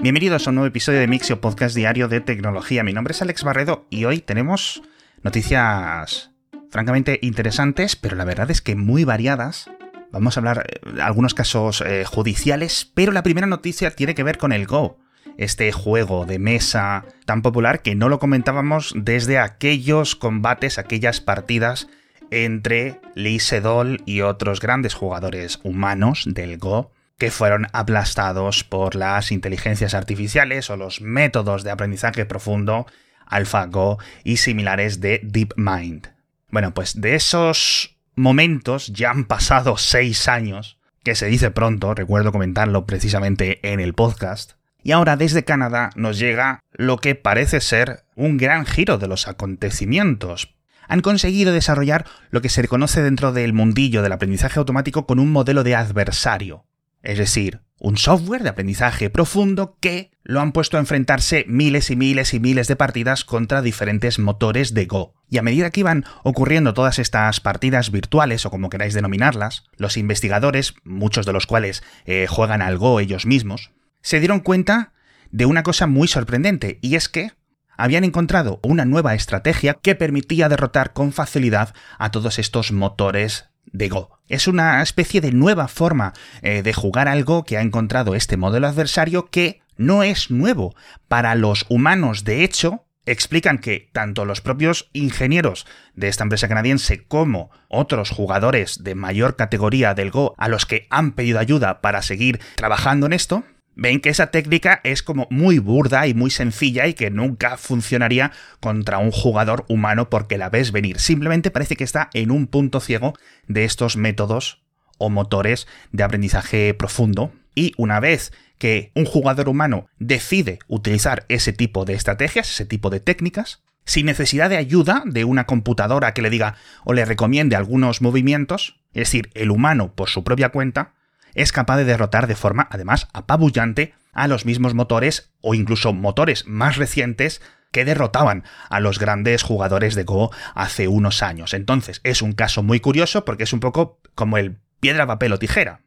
Bienvenidos a un nuevo episodio de Mixio Podcast Diario de Tecnología. Mi nombre es Alex Barredo y hoy tenemos noticias francamente interesantes, pero la verdad es que muy variadas. Vamos a hablar de algunos casos eh, judiciales, pero la primera noticia tiene que ver con el Go, este juego de mesa tan popular que no lo comentábamos desde aquellos combates, aquellas partidas entre Lee Sedol y otros grandes jugadores humanos del Go que fueron aplastados por las inteligencias artificiales o los métodos de aprendizaje profundo AlphaGo y similares de DeepMind. Bueno, pues de esos momentos ya han pasado seis años, que se dice pronto, recuerdo comentarlo precisamente en el podcast, y ahora desde Canadá nos llega lo que parece ser un gran giro de los acontecimientos. Han conseguido desarrollar lo que se conoce dentro del mundillo del aprendizaje automático con un modelo de adversario, es decir, un software de aprendizaje profundo que lo han puesto a enfrentarse miles y miles y miles de partidas contra diferentes motores de Go. Y a medida que iban ocurriendo todas estas partidas virtuales, o como queráis denominarlas, los investigadores, muchos de los cuales eh, juegan al Go ellos mismos, se dieron cuenta de una cosa muy sorprendente, y es que habían encontrado una nueva estrategia que permitía derrotar con facilidad a todos estos motores de Go. Es una especie de nueva forma eh, de jugar al Go que ha encontrado este modelo adversario que no es nuevo para los humanos. De hecho, explican que tanto los propios ingenieros de esta empresa canadiense como otros jugadores de mayor categoría del Go a los que han pedido ayuda para seguir trabajando en esto, ven que esa técnica es como muy burda y muy sencilla y que nunca funcionaría contra un jugador humano porque la ves venir. Simplemente parece que está en un punto ciego de estos métodos o motores de aprendizaje profundo. Y una vez que un jugador humano decide utilizar ese tipo de estrategias, ese tipo de técnicas, sin necesidad de ayuda de una computadora que le diga o le recomiende algunos movimientos, es decir, el humano por su propia cuenta, es capaz de derrotar de forma, además, apabullante a los mismos motores o incluso motores más recientes que derrotaban a los grandes jugadores de Go hace unos años. Entonces, es un caso muy curioso porque es un poco como el piedra, papel o tijera.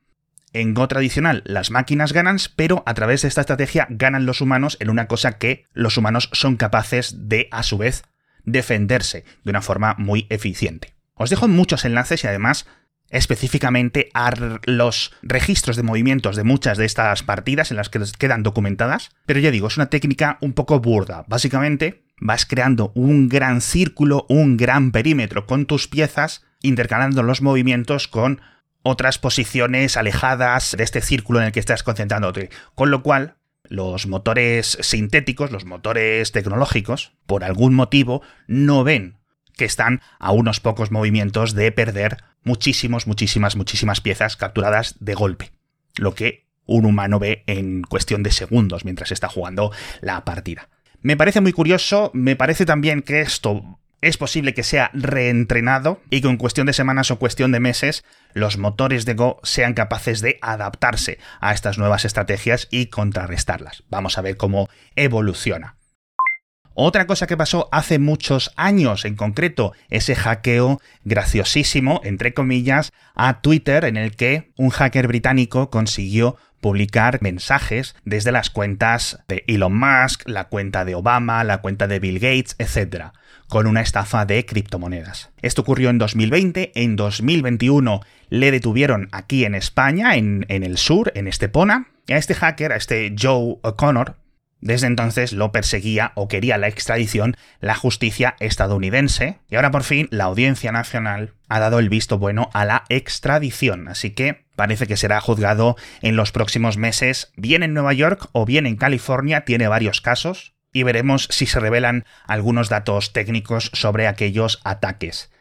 En Go tradicional las máquinas ganan, pero a través de esta estrategia ganan los humanos en una cosa que los humanos son capaces de, a su vez, defenderse de una forma muy eficiente. Os dejo muchos enlaces y además específicamente a los registros de movimientos de muchas de estas partidas en las que quedan documentadas, pero ya digo, es una técnica un poco burda. Básicamente, vas creando un gran círculo, un gran perímetro con tus piezas, intercalando los movimientos con otras posiciones alejadas de este círculo en el que estás concentrándote. Con lo cual, los motores sintéticos, los motores tecnológicos, por algún motivo, no ven que están a unos pocos movimientos de perder muchísimos, muchísimas, muchísimas piezas capturadas de golpe. Lo que un humano ve en cuestión de segundos mientras está jugando la partida. Me parece muy curioso, me parece también que esto es posible que sea reentrenado y que en cuestión de semanas o cuestión de meses los motores de Go sean capaces de adaptarse a estas nuevas estrategias y contrarrestarlas. Vamos a ver cómo evoluciona. Otra cosa que pasó hace muchos años, en concreto, ese hackeo graciosísimo, entre comillas, a Twitter en el que un hacker británico consiguió publicar mensajes desde las cuentas de Elon Musk, la cuenta de Obama, la cuenta de Bill Gates, etc., con una estafa de criptomonedas. Esto ocurrió en 2020, en 2021 le detuvieron aquí en España, en, el sur, en Estepona, a este hacker, a este Joe O'Connor, desde entonces lo perseguía o quería la extradición la justicia estadounidense y ahora por fin la Audiencia Nacional ha dado el visto bueno a la extradición, así que parece que será juzgado en los próximos meses, bien en Nueva York o bien en California, tiene varios casos y veremos si se revelan algunos datos técnicos sobre aquellos ataques.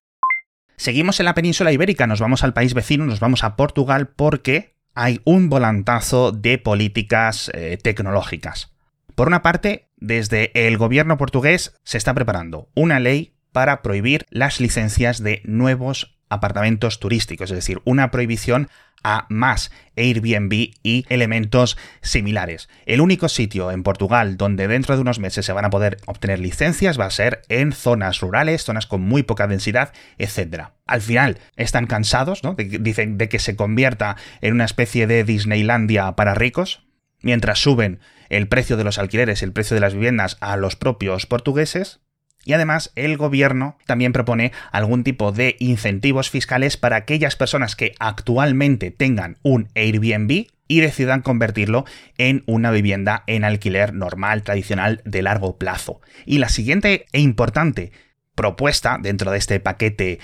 Seguimos en la península ibérica, nos vamos al país vecino, nos vamos a Portugal porque hay un volantazo de políticas eh, tecnológicas. Por una parte, desde el gobierno portugués se está preparando una ley para prohibir las licencias de nuevos apartamentos turísticos, es decir, una prohibición a más Airbnb y elementos similares. El único sitio en Portugal donde dentro de unos meses se van a poder obtener licencias va a ser en zonas rurales, zonas con muy poca densidad, etc. Al final están cansados, ¿no? dicen de que se convierta en una especie de Disneylandia para ricos, mientras suben el precio de los alquileres, el precio de las viviendas a los propios portugueses. Y además el gobierno también propone algún tipo de incentivos fiscales para aquellas personas que actualmente tengan un Airbnb y decidan convertirlo en una vivienda en alquiler normal, tradicional, de largo plazo. Y la siguiente e importante propuesta dentro de este paquete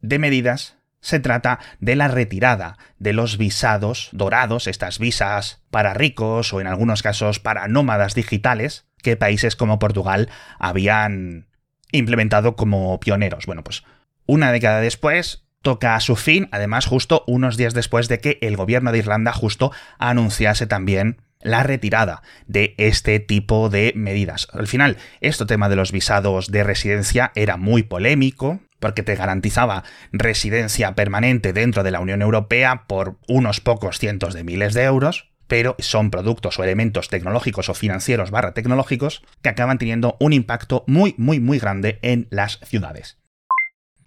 de medidas se trata de la retirada de los visados dorados, estas visas para ricos o en algunos casos para nómadas digitales, que países como Portugal habían implementado como pioneros. Bueno, pues una década después toca a su fin, además justo unos días después de que el gobierno de Irlanda justo anunciase también la retirada de este tipo de medidas. Al final, este tema de los visados de residencia era muy polémico, porque te garantizaba residencia permanente dentro de la Unión Europea por unos pocos cientos de miles de euros, pero son productos o elementos tecnológicos o financieros barra tecnológicos que acaban teniendo un impacto muy, muy, muy grande en las ciudades.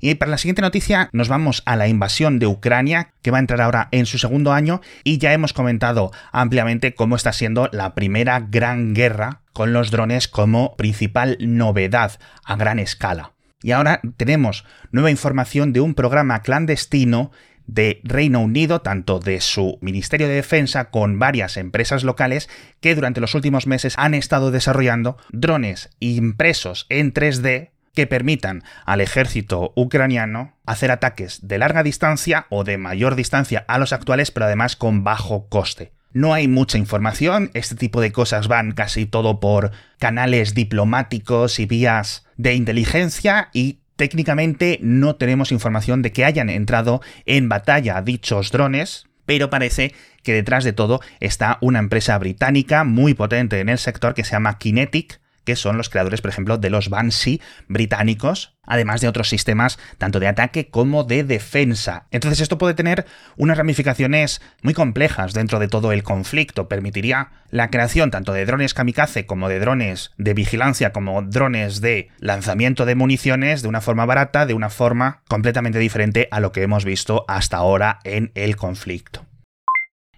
Y para la siguiente noticia nos vamos a la invasión de Ucrania, que va a entrar ahora en su segundo año, y ya hemos comentado ampliamente cómo está siendo la primera gran guerra con los drones como principal novedad a gran escala. Y ahora tenemos nueva información de un programa clandestino de Reino Unido, tanto de su Ministerio de Defensa con varias empresas locales que durante los últimos meses han estado desarrollando drones impresos en 3D que permitan al ejército ucraniano hacer ataques de larga distancia o de mayor distancia a los actuales, pero además con bajo coste. No hay mucha información, este tipo de cosas van casi todo por canales diplomáticos y vías de inteligencia y técnicamente no tenemos información de que hayan entrado en batalla dichos drones, pero parece que detrás de todo está una empresa británica muy potente en el sector que se llama Kinetic, que son los creadores, por ejemplo, de los Banshee británicos, además de otros sistemas tanto de ataque como de defensa. Entonces esto puede tener unas ramificaciones muy complejas dentro de todo el conflicto. Permitiría la creación tanto de drones kamikaze como de drones de vigilancia, como drones de lanzamiento de municiones de una forma barata, de una forma completamente diferente a lo que hemos visto hasta ahora en el conflicto.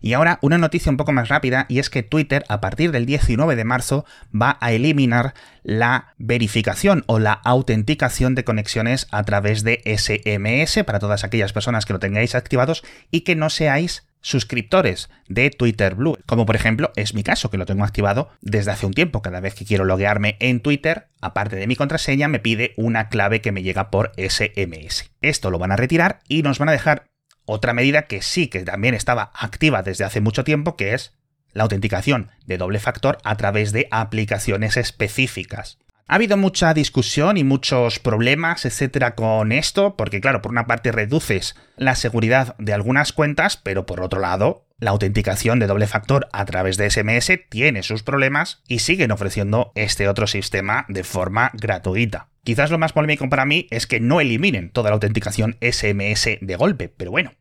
Y ahora una noticia un poco más rápida y es que Twitter a partir del 19 de marzo va a eliminar la verificación o la autenticación de conexiones a través de SMS para todas aquellas personas que lo tengáis activados y que no seáis suscriptores de Twitter Blue, como por ejemplo es mi caso, que lo tengo activado desde hace un tiempo. Cada vez que quiero loguearme en Twitter, aparte de mi contraseña, me pide una clave que me llega por SMS. Esto lo van a retirar y nos van a dejar otra medida que sí que también estaba activa desde hace mucho tiempo, que es la autenticación de doble factor a través de aplicaciones específicas. Ha habido mucha discusión y muchos problemas, etcétera, con esto, porque claro, por una parte reduces la seguridad de algunas cuentas, pero por otro lado, la autenticación de doble factor a través de SMS tiene sus problemas y siguen ofreciendo este otro sistema de forma gratuita. Quizás lo más polémico para mí es que no eliminen toda la autenticación SMS de golpe, pero bueno.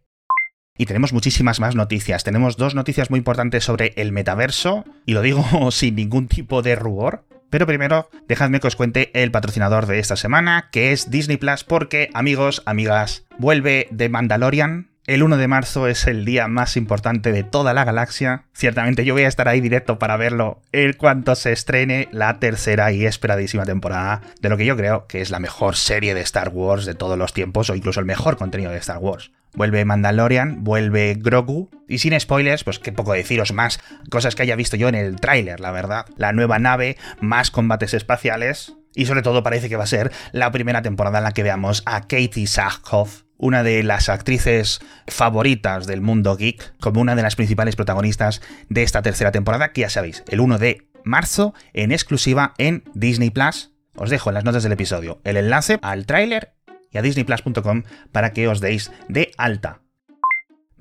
Y tenemos muchísimas más noticias. Tenemos dos noticias muy importantes sobre el metaverso, y lo digo sin ningún tipo de rubor. Pero primero, dejadme que os cuente el patrocinador de esta semana, que es Disney Plus, porque amigos, amigas, vuelve The Mandalorian, el 1 de marzo es el día más importante de toda la galaxia. Ciertamente yo voy a estar ahí directo para verlo en cuanto se estrene la tercera y esperadísima temporada de lo que yo creo que es la mejor serie de Star Wars de todos los tiempos o incluso el mejor contenido de Star Wars. Vuelve Mandalorian, vuelve Grogu y sin spoilers, pues qué poco deciros más, cosas que haya visto yo en el tráiler, la verdad. La nueva nave, más combates espaciales, y sobre todo parece que va a ser la primera temporada en la que veamos a Katie Sackhoff una de las actrices favoritas del mundo geek, como una de las principales protagonistas de esta tercera temporada, que ya sabéis, el 1 de marzo en exclusiva en Disney Plus. Os dejo en las notas del episodio el enlace al tráiler y a disneyplus.com para que os deis de alta.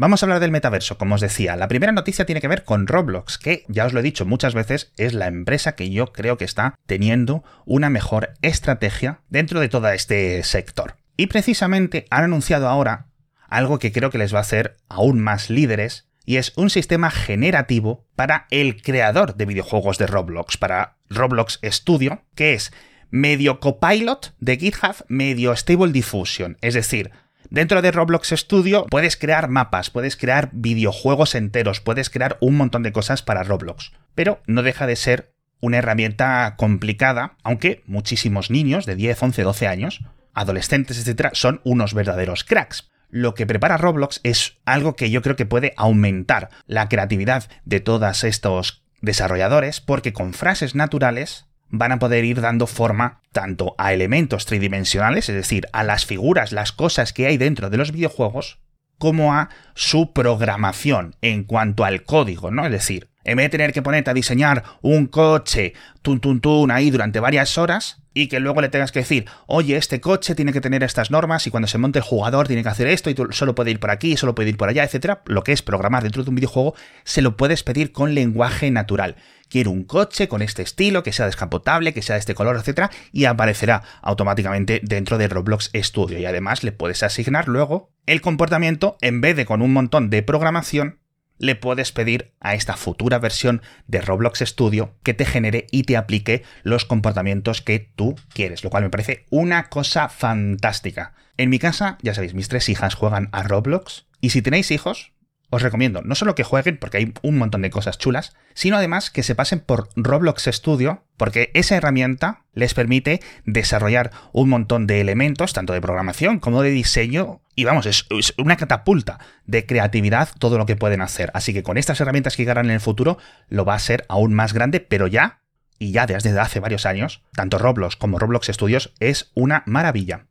Vamos a hablar del metaverso, como os decía. La primera noticia tiene que ver con Roblox, que ya os lo he dicho muchas veces, es la empresa que yo creo que está teniendo una mejor estrategia dentro de todo este sector. Y precisamente han anunciado ahora algo que creo que les va a hacer aún más líderes, y es un sistema generativo para el creador de videojuegos de Roblox, para Roblox Studio, que es medio Copilot de GitHub, medio Stable Diffusion. Es decir, Dentro de Roblox Studio puedes crear mapas, puedes crear videojuegos enteros, puedes crear un montón de cosas para Roblox. Pero no deja de ser una herramienta complicada, aunque muchísimos niños de 10, 11, 12 años, adolescentes, etcétera, son unos verdaderos cracks. Lo que prepara Roblox es algo que yo creo que puede aumentar la creatividad de todos estos desarrolladores, porque con frases naturales van a poder ir dando forma tanto a elementos tridimensionales, es decir, a las figuras, las cosas que hay dentro de los videojuegos, como a su programación en cuanto al código, ¿no? Es decir, en vez de tener que ponerte a diseñar un coche tun tun tun ahí durante varias horas y que luego le tengas que decir, oye, este coche tiene que tener estas normas y cuando se monte el jugador tiene que hacer esto y solo puede ir por aquí, solo puede ir por allá, etcétera, lo que es programar dentro de un videojuego, se lo puedes pedir con lenguaje natural. Quiero un coche con este estilo, que sea descapotable, que sea de este color, etcétera, y aparecerá automáticamente dentro de Roblox Studio. Y además le puedes asignar luego el comportamiento en vez de con un montón de programación le puedes pedir a esta futura versión de Roblox Studio que te genere y te aplique los comportamientos que tú quieres, lo cual me parece una cosa fantástica. En mi casa, ya sabéis, mis tres hijas juegan a Roblox y si tenéis hijos, os recomiendo no solo que jueguen, porque hay un montón de cosas chulas, sino además que se pasen por Roblox Studio, porque esa herramienta les permite desarrollar un montón de elementos, tanto de programación como de diseño, y vamos, es, una catapulta de creatividad todo lo que pueden hacer. Así que con estas herramientas que llegarán en el futuro, lo va a ser aún más grande, pero ya, y ya desde hace varios años, tanto Roblox como Roblox Studios es una maravilla.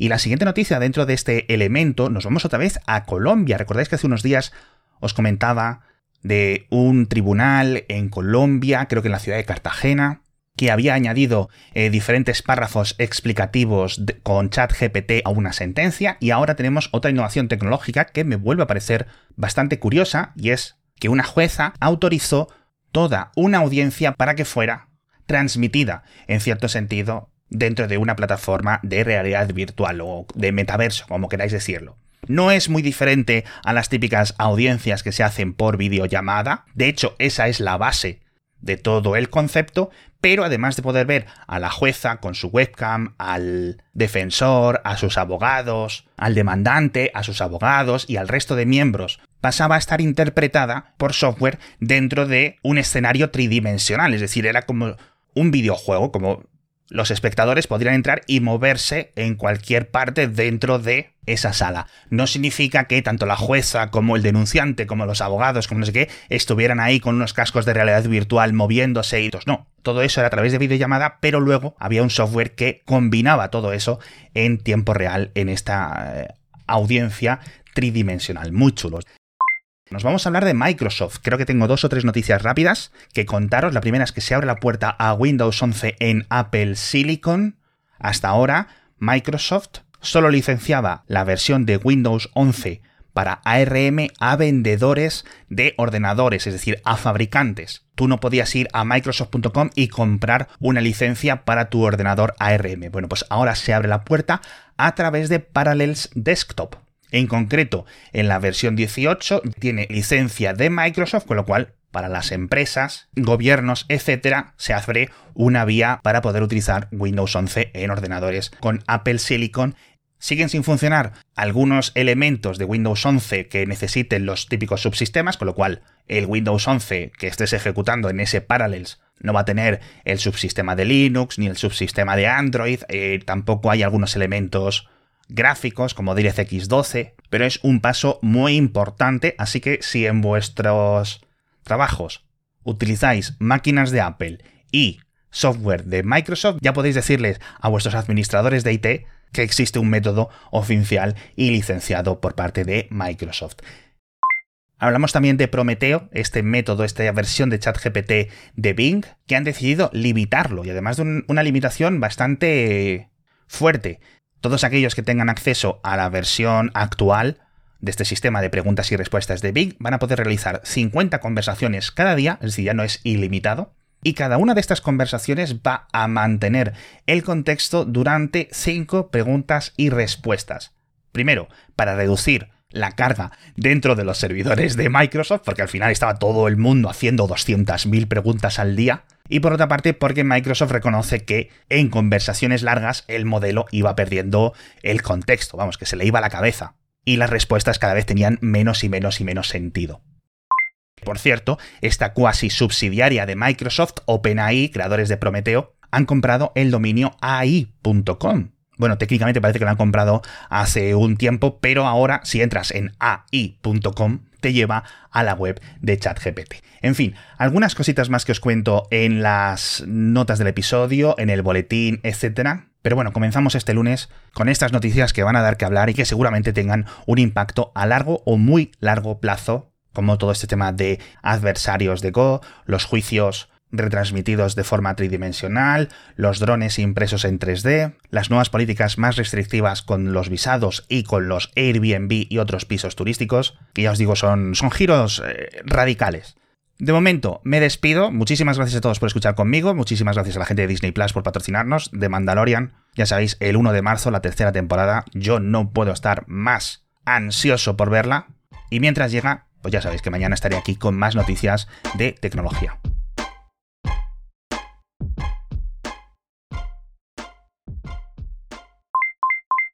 Y la siguiente noticia dentro de este elemento, nos vamos otra vez a Colombia. Recordáis que hace unos días os comentaba de un tribunal en Colombia, creo que en la ciudad de Cartagena, que había añadido eh, diferentes párrafos explicativos con ChatGPT a una sentencia y ahora tenemos otra innovación tecnológica que me vuelve a parecer bastante curiosa y es que una jueza autorizó toda una audiencia para que fuera transmitida, en cierto sentido, dentro de una plataforma de realidad virtual o de metaverso, como queráis decirlo. No es muy diferente a las típicas audiencias que se hacen por videollamada, de hecho esa es la base de todo el concepto, pero además de poder ver a la jueza con su webcam, al defensor, a sus abogados, al demandante, a sus abogados y al resto de miembros, pasaba a estar interpretada por software dentro de un escenario tridimensional, es decir, era como un videojuego, como los espectadores podrían entrar y moverse en cualquier parte dentro de esa sala. No significa que tanto la jueza como el denunciante, como los abogados, como no sé qué, estuvieran ahí con unos cascos de realidad virtual moviéndose y No, todo eso era a través de videollamada, pero luego había un software que combinaba todo eso en tiempo real en esta eh, audiencia tridimensional. Muy chulos. Nos vamos a hablar de Microsoft. Creo que tengo dos o tres noticias rápidas que contaros. La primera es que se abre la puerta a Windows 11 en Apple Silicon. Hasta ahora, Microsoft solo licenciaba la versión de Windows 11 para ARM a vendedores de ordenadores, es decir, a fabricantes. Tú no podías ir a microsoft.com y comprar una licencia para tu ordenador ARM. Bueno, pues ahora se abre la puerta a través de Parallels Desktop. En concreto, en la versión 18 tiene licencia de Microsoft, con lo cual para las empresas, gobiernos, etcétera, se abre una vía para poder utilizar Windows 11 en ordenadores con Apple Silicon. Siguen sin funcionar algunos elementos de Windows 11 que necesiten los típicos subsistemas, con lo cual el Windows 11 que estés ejecutando en ese Parallels no va a tener el subsistema de Linux ni el subsistema de Android, eh, tampoco hay algunos elementos gráficos como DirectX 12, pero es un paso muy importante, así que si en vuestros trabajos utilizáis máquinas de Apple y software de Microsoft, ya podéis decirles a vuestros administradores de IT que existe un método oficial y licenciado por parte de Microsoft. Hablamos también de Prometeo, este método, esta versión de ChatGPT de Bing, que han decidido limitarlo y además de una limitación bastante fuerte todos aquellos que tengan acceso a la versión actual de este sistema de preguntas y respuestas de Bing van a poder realizar 50 conversaciones cada día, es decir, ya no es ilimitado, y cada una de estas conversaciones va a mantener el contexto durante 5 preguntas y respuestas. Primero, para reducir la carga dentro de los servidores de Microsoft, porque al final estaba todo el mundo haciendo 200.000 preguntas al día, Y por otra parte, porque Microsoft reconoce que en conversaciones largas el modelo iba perdiendo el contexto, vamos, que se le iba a la cabeza. Y las respuestas cada vez tenían menos y menos y menos sentido. Por cierto, esta cuasi subsidiaria de Microsoft, OpenAI, creadores de Prometeo, han comprado el dominio AI.com. Bueno, técnicamente parece que lo han comprado hace un tiempo, pero ahora si entras en AI.com te lleva a la web de ChatGPT. En fin, algunas cositas más que os cuento en las notas del episodio, en el boletín, etc. Pero bueno, comenzamos este lunes con estas noticias que van a dar que hablar y que seguramente tengan un impacto a largo o muy largo plazo, como todo este tema de adversarios de Go, los juicios retransmitidos de forma tridimensional, los drones impresos en 3D, las nuevas políticas más restrictivas con los visados y con los Airbnb y otros pisos turísticos, que ya os digo son, giros eh, radicales. De momento, me despido. Muchísimas gracias a todos por escuchar conmigo. Muchísimas gracias a la gente de Disney Plus por patrocinarnos. De Mandalorian, ya sabéis, el 1 de marzo, la tercera temporada. Yo no puedo estar más ansioso por verla. Y mientras llega, pues ya sabéis que mañana estaré aquí con más noticias de tecnología.